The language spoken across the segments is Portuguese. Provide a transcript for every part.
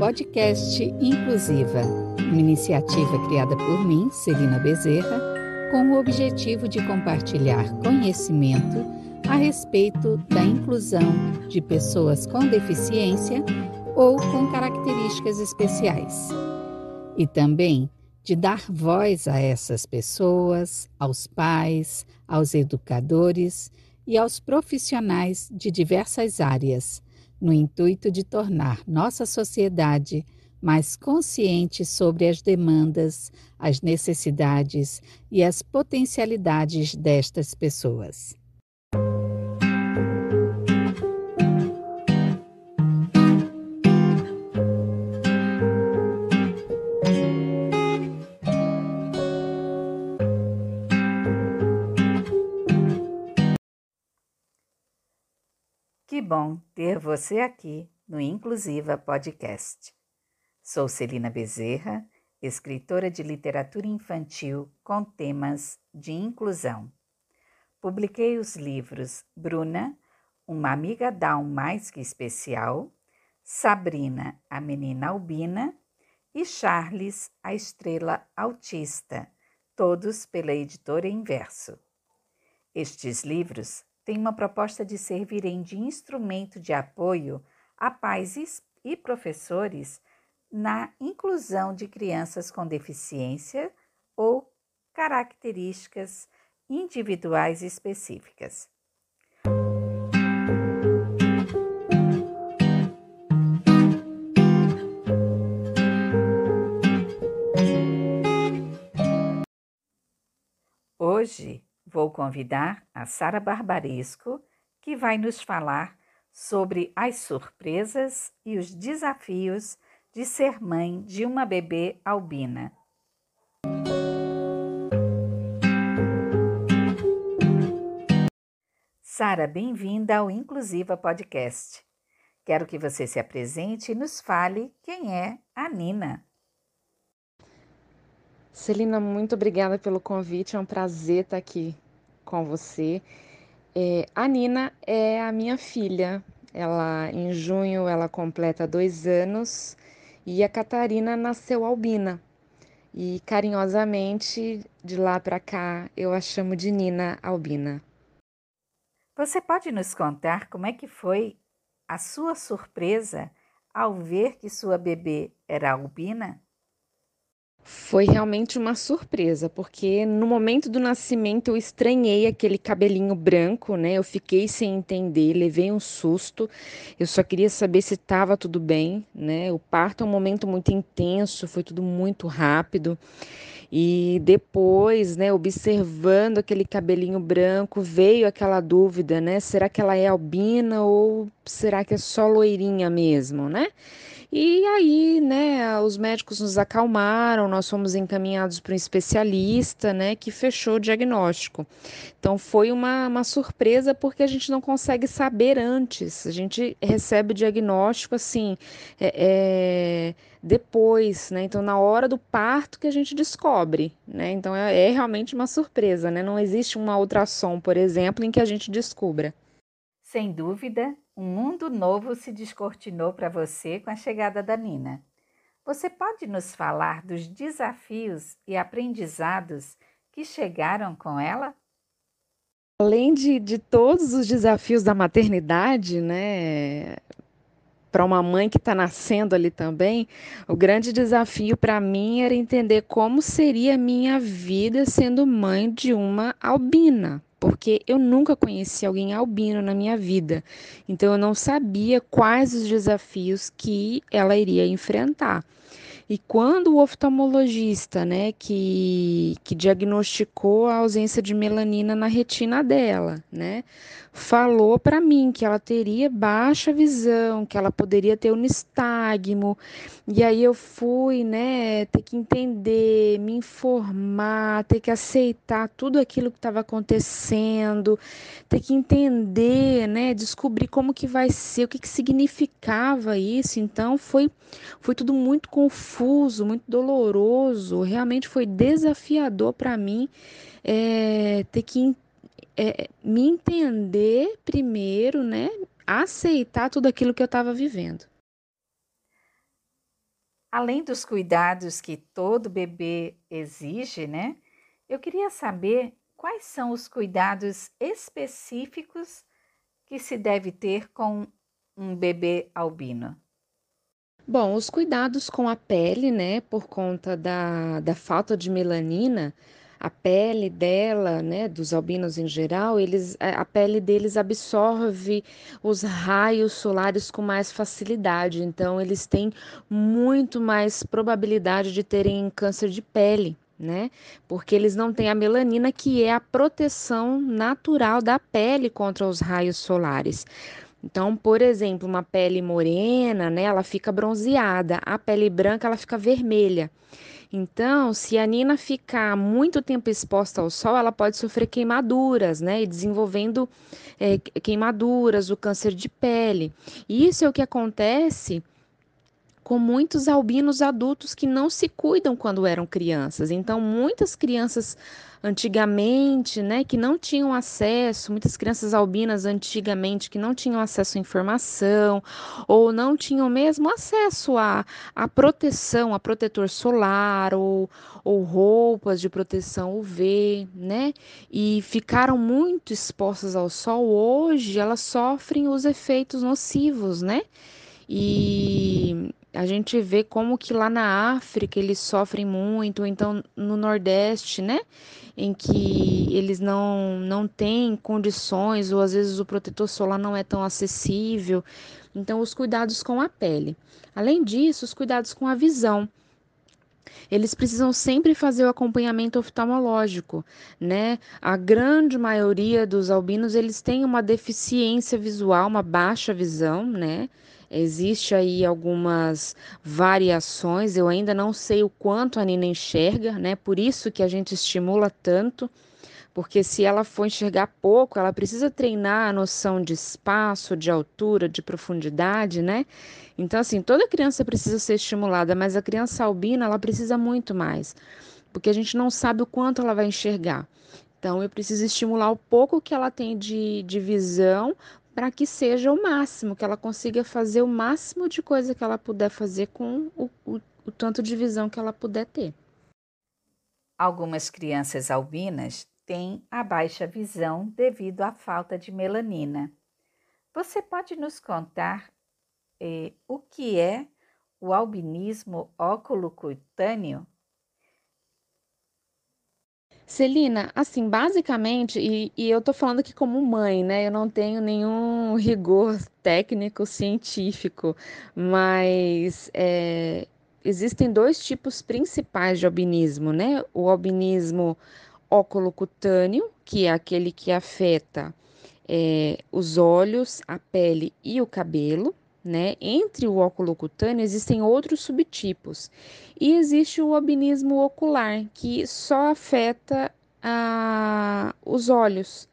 Podcast Inclusiva, uma iniciativa criada por mim, Celina Bezerra, com o objetivo de compartilhar conhecimento a respeito da inclusão de pessoas com deficiência ou com características especiais. E também de dar voz a essas pessoas, aos pais, aos educadores e aos profissionais de diversas áreas no intuito de tornar nossa sociedade mais consciente sobre as demandas, as necessidades e as potencialidades destas pessoas. Que bom ter você aqui no Inclusiva Podcast. Sou Celina Bezerra, escritora de literatura infantil com temas de inclusão. Publiquei os livros Bruna, Uma Amiga Down Mais Que Especial, Sabrina, a Menina Albina e Charles, a Estrela Autista, todos pela editora Inverso. Estes livros tem uma proposta de servirem de instrumento de apoio a pais e professores na inclusão de crianças com deficiência ou características individuais específicas. Hoje Vou convidar a Sara Barbaresco, que vai nos falar sobre as surpresas e os desafios de ser mãe de uma bebê albina. Sara, bem-vinda ao Inclusiva Podcast. Quero que você se apresente e nos fale quem é a Nina. Celina, muito obrigada pelo convite. É um prazer estar aqui com você. É, a Nina é a minha filha. Ela em junho ela completa dois anos e a Catarina nasceu albina. E carinhosamente de lá para cá eu a chamo de Nina Albina. Você pode nos contar como é que foi a sua surpresa ao ver que sua bebê era albina? Foi realmente uma surpresa, porque no momento do nascimento eu estranhei aquele cabelinho branco, né? Eu fiquei sem entender, levei um susto. Eu só queria saber se estava tudo bem, né? O parto é um momento muito intenso, foi tudo muito rápido. E depois, né, observando aquele cabelinho branco, veio aquela dúvida, né? Será que ela é albina ou será que é só loirinha mesmo, né? E aí, né, os médicos nos acalmaram, nós fomos encaminhados para um especialista, né, que fechou o diagnóstico. Então foi uma, uma surpresa porque a gente não consegue saber antes. A gente recebe o diagnóstico assim, é, é, depois, né? Então na hora do parto que a gente descobre, né? Então é, é realmente uma surpresa, né? Não existe uma ultrassom, por exemplo, em que a gente descubra. Sem dúvida, um mundo novo se descortinou para você com a chegada da Nina. Você pode nos falar dos desafios e aprendizados que chegaram com ela? Além de, de todos os desafios da maternidade, né? Para uma mãe que está nascendo ali também, o grande desafio para mim era entender como seria a minha vida sendo mãe de uma albina porque eu nunca conheci alguém albino na minha vida. Então eu não sabia quais os desafios que ela iria enfrentar. E quando o oftalmologista, né, que, que diagnosticou a ausência de melanina na retina dela, né, falou para mim que ela teria baixa visão, que ela poderia ter um nistagmo. E aí eu fui, né, ter que entender, me informar, ter que aceitar tudo aquilo que estava acontecendo, ter que entender, né, descobrir como que vai ser, o que que significava isso. Então foi foi tudo muito confuso muito doloroso, realmente foi desafiador para mim é, ter que é, me entender primeiro, né? Aceitar tudo aquilo que eu estava vivendo. além dos cuidados que todo bebê exige, né? Eu queria saber quais são os cuidados específicos que se deve ter com um bebê albino. Bom, os cuidados com a pele, né, por conta da, da falta de melanina, a pele dela, né, dos albinos em geral, eles, a pele deles absorve os raios solares com mais facilidade, então eles têm muito mais probabilidade de terem câncer de pele. Né? Porque eles não têm a melanina, que é a proteção natural da pele contra os raios solares. Então, por exemplo, uma pele morena, né, ela fica bronzeada, a pele branca ela fica vermelha. Então, se a Nina ficar muito tempo exposta ao sol, ela pode sofrer queimaduras, né? E desenvolvendo é, queimaduras, o câncer de pele. E isso é o que acontece com muitos albinos adultos que não se cuidam quando eram crianças. Então, muitas crianças antigamente, né, que não tinham acesso, muitas crianças albinas antigamente que não tinham acesso à informação ou não tinham mesmo acesso à, à proteção, a protetor solar ou, ou roupas de proteção UV, né, e ficaram muito expostas ao sol, hoje elas sofrem os efeitos nocivos, né, e a gente vê como que lá na África eles sofrem muito, então no Nordeste, né? Em que eles não, não têm condições, ou às vezes o protetor solar não é tão acessível. Então, os cuidados com a pele. Além disso, os cuidados com a visão. Eles precisam sempre fazer o acompanhamento oftalmológico, né? A grande maioria dos albinos, eles têm uma deficiência visual, uma baixa visão, né? Existe aí algumas variações, eu ainda não sei o quanto a Nina enxerga, né? Por isso que a gente estimula tanto, porque se ela for enxergar pouco, ela precisa treinar a noção de espaço, de altura, de profundidade, né? Então, assim, toda criança precisa ser estimulada, mas a criança albina, ela precisa muito mais, porque a gente não sabe o quanto ela vai enxergar. Então, eu preciso estimular o pouco que ela tem de, de visão para que seja o máximo, que ela consiga fazer o máximo de coisa que ela puder fazer com o, o, o tanto de visão que ela puder ter. Algumas crianças albinas têm a baixa visão devido à falta de melanina. Você pode nos contar eh, o que é o albinismo oculocutâneo? Celina, assim, basicamente, e, e eu tô falando aqui como mãe, né? Eu não tenho nenhum rigor técnico científico, mas é, existem dois tipos principais de albinismo, né? O albinismo oculocutâneo, que é aquele que afeta é, os olhos, a pele e o cabelo, né? Entre o óculo cutâneo existem outros subtipos. E existe o albinismo ocular, que só afeta a, os olhos,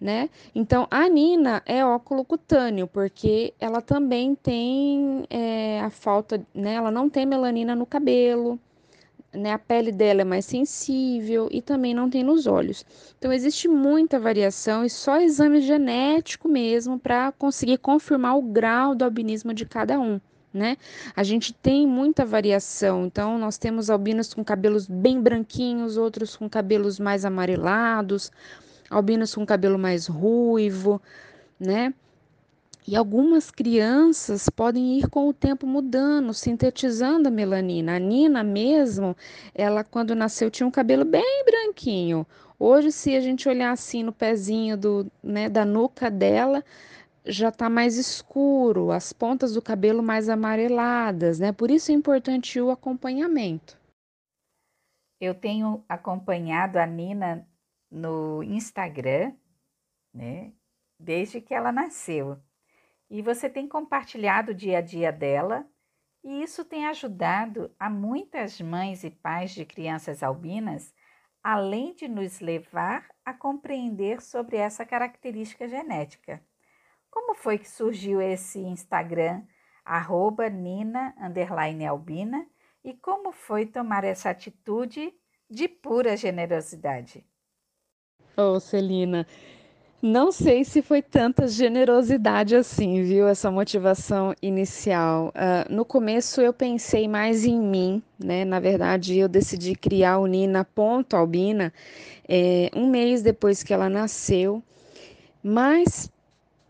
né? Então, a Nina é óculo cutâneo, porque ela também tem é, a falta, né? Ela não tem melanina no cabelo, né? A pele dela é mais sensível e também não tem nos olhos. Então existe muita variação e só exame genético mesmo para conseguir confirmar o grau do albinismo de cada um. Né? A gente tem muita variação, então nós temos albinos com cabelos bem branquinhos, outros com cabelos mais amarelados, albinos com cabelo mais ruivo, né? E algumas crianças podem ir com o tempo mudando, sintetizando a melanina. A Nina mesmo, ela quando nasceu tinha um cabelo bem branquinho. Hoje, se a gente olhar assim no pezinho do, né, da nuca dela, já está mais escuro, as pontas do cabelo mais amareladas, né? Por isso é importante o acompanhamento. Eu tenho acompanhado a Nina no Instagram, né? Desde que ela nasceu e você tem compartilhado o dia a dia dela, e isso tem ajudado a muitas mães e pais de crianças albinas, além de nos levar a compreender sobre essa característica genética. Como foi que surgiu esse Instagram, arroba Nina Albina, e como foi tomar essa atitude de pura generosidade? Oh, Celina, Não sei se foi tanta generosidade assim, viu? Essa motivação inicial. Uh, no começo eu pensei mais em mim, né? Na verdade, eu decidi criar o Nina Ponto Albina é, um mês depois que ela nasceu, mais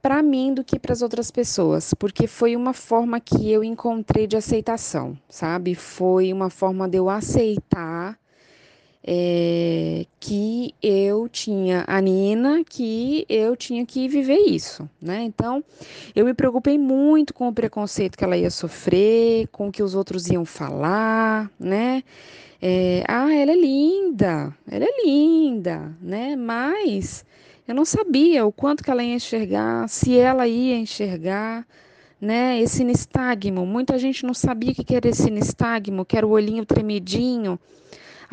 para mim do que para as outras pessoas, porque foi uma forma que eu encontrei de aceitação, sabe? Foi uma forma de eu aceitar é, que eu tinha a Nina, que eu tinha que viver isso, né? Então, eu me preocupei muito com o preconceito que ela ia sofrer, com o que os outros iam falar, né? É, ah, ela é linda, ela é linda, né? Mas eu não sabia o quanto que ela ia enxergar, se ela ia enxergar, né? Esse nistagmo. Muita gente não sabia o que era esse nistagmo, que era o olhinho tremidinho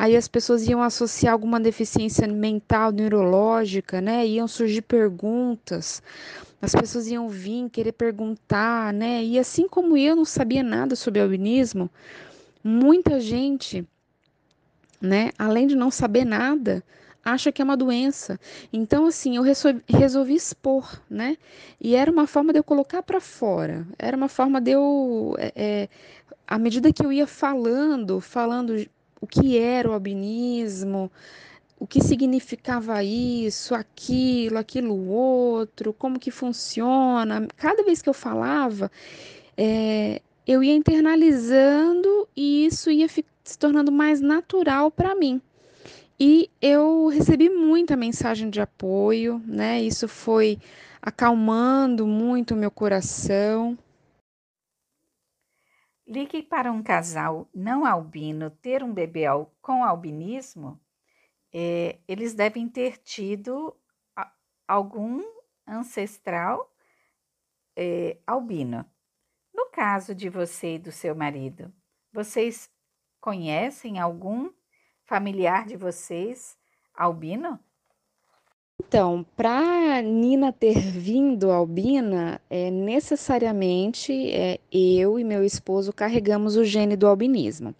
Aí as pessoas iam associar alguma deficiência mental, neurológica, né? Iam surgir perguntas. As pessoas iam vir querer perguntar, né? E assim como eu não sabia nada sobre albinismo, muita gente, né, além de não saber nada, acha que é uma doença. Então, assim, eu resolvi, resolvi expor, né? E era uma forma de eu colocar para fora. Era uma forma de eu, é, é, à medida que eu ia falando, falando o que era o albinismo, o que significava isso, aquilo, aquilo outro, como que funciona. Cada vez que eu falava, é, eu ia internalizando e isso ia se tornando mais natural para mim. E eu recebi muita mensagem de apoio, né? Isso foi acalmando muito o meu coração. Ligue para um casal não albino ter um bebê com albinismo, é, eles devem ter tido algum ancestral é, albino. No caso de você e do seu marido, vocês conhecem algum familiar de vocês albino? Então, para Nina ter vindo albina, é, necessariamente é, eu e meu esposo carregamos o gene do albinismo.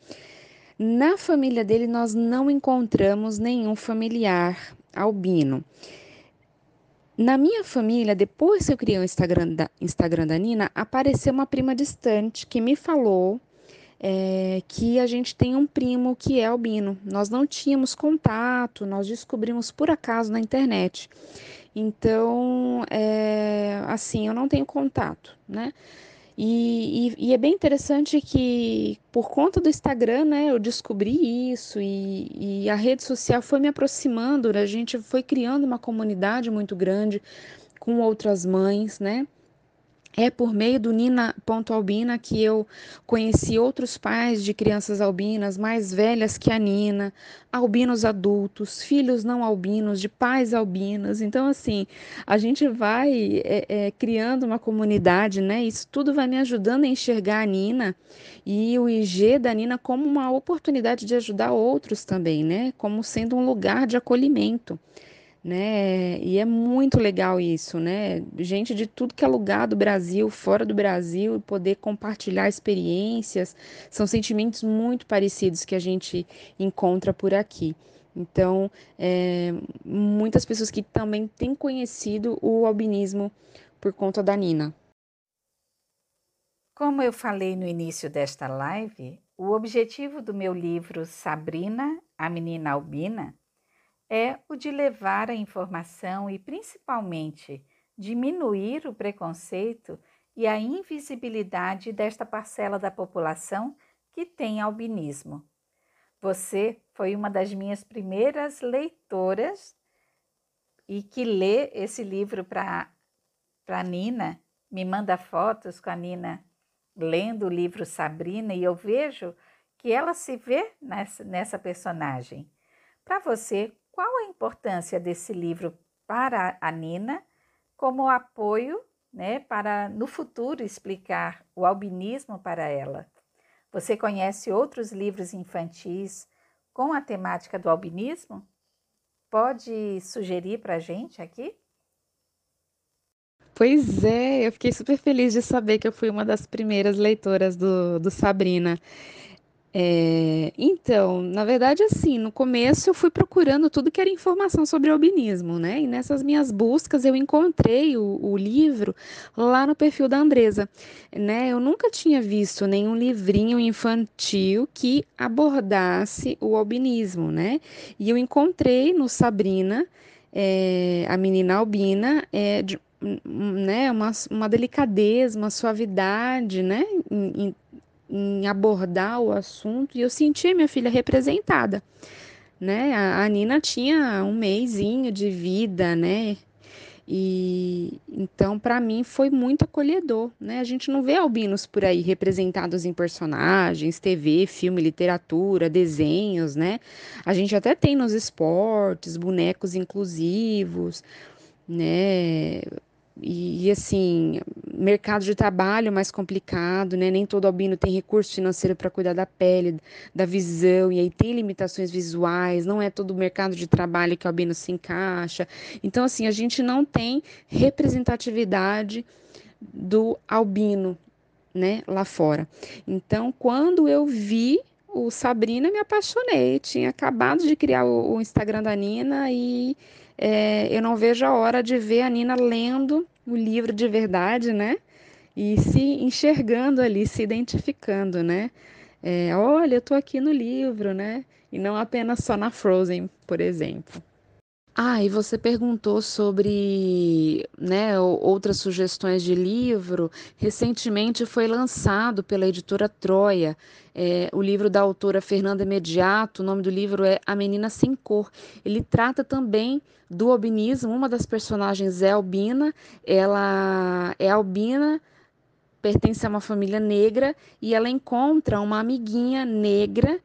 Na família dele, nós não encontramos nenhum familiar albino. Na minha família, depois que eu criei o Instagram da, Instagram da Nina, apareceu uma prima distante que me falou é, que a gente tem um primo que é albino. Nós não tínhamos contato, nós descobrimos por acaso na internet. Então, é, assim, eu não tenho contato, né? E, e, e, é bem interessante que, por conta do Instagram, né, eu descobri isso e, e a rede social foi me aproximando, a gente foi criando uma comunidade muito grande com outras mães, né? É por meio do Nina.albina que eu conheci outros pais de crianças albinas mais velhas que a Nina, albinos adultos, filhos não albinos, de pais albinas. Então, assim, a gente vai é, é, criando uma comunidade, né? Isso tudo vai me ajudando a enxergar a Nina e o IG da Nina como uma oportunidade de ajudar outros também, né? Como sendo um lugar de acolhimento né? E é muito legal isso, né? Gente de tudo que é lugar do Brasil, fora do Brasil, poder compartilhar experiências, são sentimentos muito parecidos que a gente encontra por aqui. Então, é, muitas pessoas que também têm conhecido o albinismo por conta da Nina. Como eu falei no início desta live, o objetivo do meu livro Sabrina, a Menina Albina, é o de levar a informação e, principalmente, diminuir o preconceito e a invisibilidade desta parcela da população que tem albinismo. Você foi uma das minhas primeiras leitoras e que lê esse livro para a Nina, me manda fotos com a Nina lendo o livro Sabrina e eu vejo que ela se vê nessa, nessa personagem. Para você, qual a importância desse livro para a Nina como apoio né, para no futuro explicar o albinismo para ela? Você conhece outros livros infantis com a temática do albinismo? Pode sugerir para a gente aqui? Pois é, eu fiquei super feliz de saber que eu fui uma das primeiras leitoras do, do Sabrina. É, então, na verdade, assim, no começo eu fui procurando tudo que era informação sobre albinismo, né? E nessas minhas buscas eu encontrei o, o livro lá no perfil da Andresa, né? Eu nunca tinha visto nenhum livrinho infantil que abordasse o albinismo, né? E eu encontrei no Sabrina, é, a menina albina, é, de, né, uma, uma delicadeza, uma suavidade, né, em, em abordar o assunto e eu senti minha filha representada, né? A, a Nina tinha um mêsinho de vida, né? E então para mim foi muito acolhedor, né? A gente não vê albinos por aí representados em personagens, TV, filme, literatura, desenhos, né? A gente até tem nos esportes bonecos inclusivos, né? E, e, assim, mercado de trabalho mais complicado, né? Nem todo albino tem recurso financeiro para cuidar da pele, da visão, e aí tem limitações visuais, não é todo mercado de trabalho que o albino se encaixa. Então, assim, a gente não tem representatividade do albino, né, lá fora. Então, quando eu vi o Sabrina, me apaixonei. Tinha acabado de criar o, o Instagram da Nina e é, eu não vejo a hora de ver a Nina lendo o livro de verdade, né? E se enxergando ali, se identificando, né? É, olha, eu tô aqui no livro, né? E não apenas só na Frozen, por exemplo. Ah, e você perguntou sobre né, outras sugestões de livro. Recentemente foi lançado pela editora Troia é, o livro da autora Fernanda Mediato. O nome do livro é A Menina Sem Cor. Ele trata também do albinismo. Uma das personagens é albina. Ela é albina, pertence a uma família negra e ela encontra uma amiguinha negra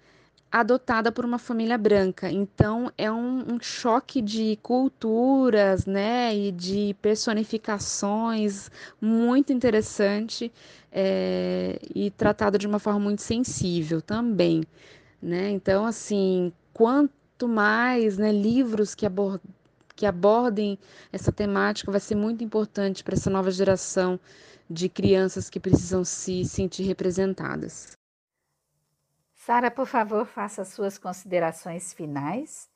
adotada por uma família branca. Então é um, um, choque de culturas, né, e de personificações muito interessante é, e tratado de uma forma muito sensível também, né? Então assim, quanto mais, né, livros que que abordem essa temática vai ser muito importante para essa nova geração de crianças que precisam se sentir representadas. Sara, por favor, faça suas considerações finais.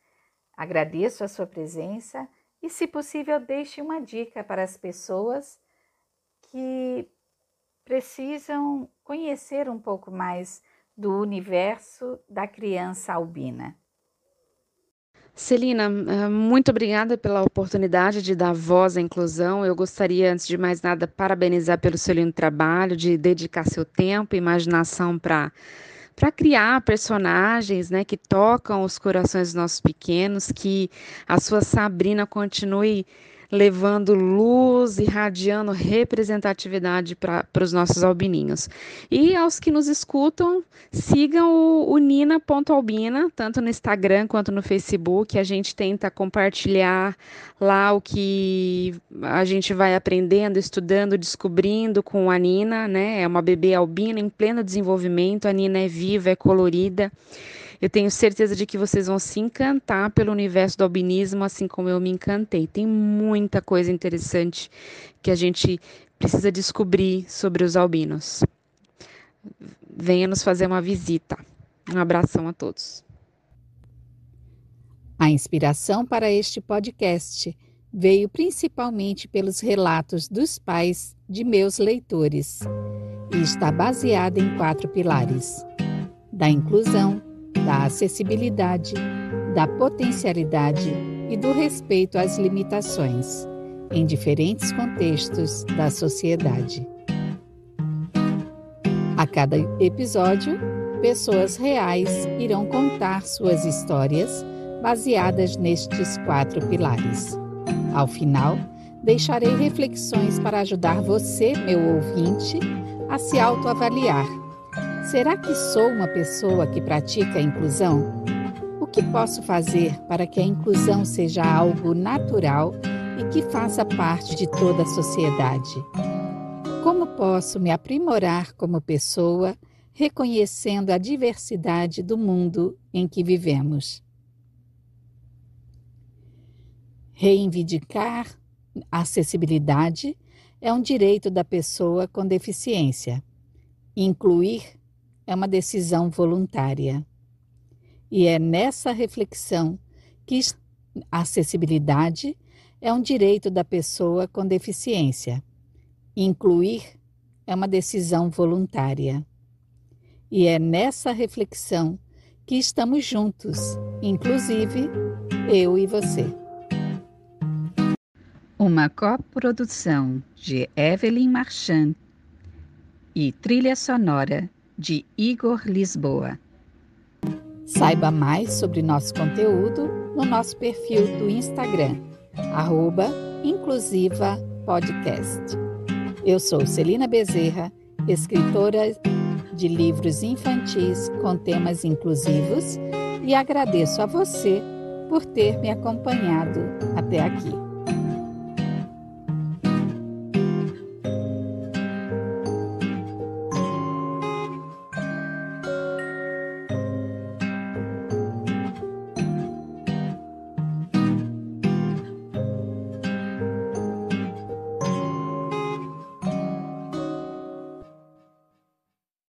Agradeço a sua presença e, se possível, deixe uma dica para as pessoas que precisam conhecer um pouco mais do universo da criança albina. Celina, eh, muito obrigada pela oportunidade de dar voz à inclusão. Eu gostaria, antes de mais nada, parabenizar pelo seu lindo trabalho, de dedicar seu tempo e imaginação para para criar personagens, né, que tocam os corações dos nossos pequenos, que a sua Sabrina continue levando luz, irradiando representatividade para os nossos albininhos. E aos que nos escutam, sigam o, o Nina.albina, tanto no Instagram quanto no Facebook. A gente tenta compartilhar lá o que a gente vai aprendendo, estudando, descobrindo com a Nina, né? É uma bebê albina em pleno desenvolvimento. A Nina é viva, é colorida. Eu tenho certeza de que vocês vão se encantar pelo universo do albinismo, assim como eu me encantei. Tem muita coisa interessante que a gente precisa descobrir sobre os albinos. Venha nos fazer uma visita. Um abração a todos. A inspiração para este podcast veio principalmente pelos relatos dos pais de meus leitores e está baseada em quatro pilares: da inclusão, da acessibilidade, da potencialidade e do respeito às limitações, em diferentes contextos da sociedade. A cada episódio, pessoas reais irão contar suas histórias baseadas nestes quatro pilares. Ao final, deixarei reflexões para ajudar você, meu ouvinte, a se autoavaliar Será que sou uma pessoa que pratica a inclusão? O que posso fazer para que a inclusão seja algo natural e que faça parte de toda a sociedade? Como posso me aprimorar como pessoa, reconhecendo a diversidade do mundo em que vivemos? Reivindicar acessibilidade é um direito da pessoa com deficiência. Incluir é uma decisão voluntária. E é nessa reflexão que a acessibilidade é um direito da pessoa com deficiência. Incluir é uma decisão voluntária. E é nessa reflexão que estamos juntos, inclusive eu e você. Uma coprodução de Evelyn Marchand e trilha sonora de Igor Lisboa. Saiba mais sobre nosso conteúdo no nosso perfil do Instagram, arroba Inclusiva Podcast. Eu sou Celina Bezerra, escritora de livros infantis com temas inclusivos e agradeço a você por ter me acompanhado até aqui.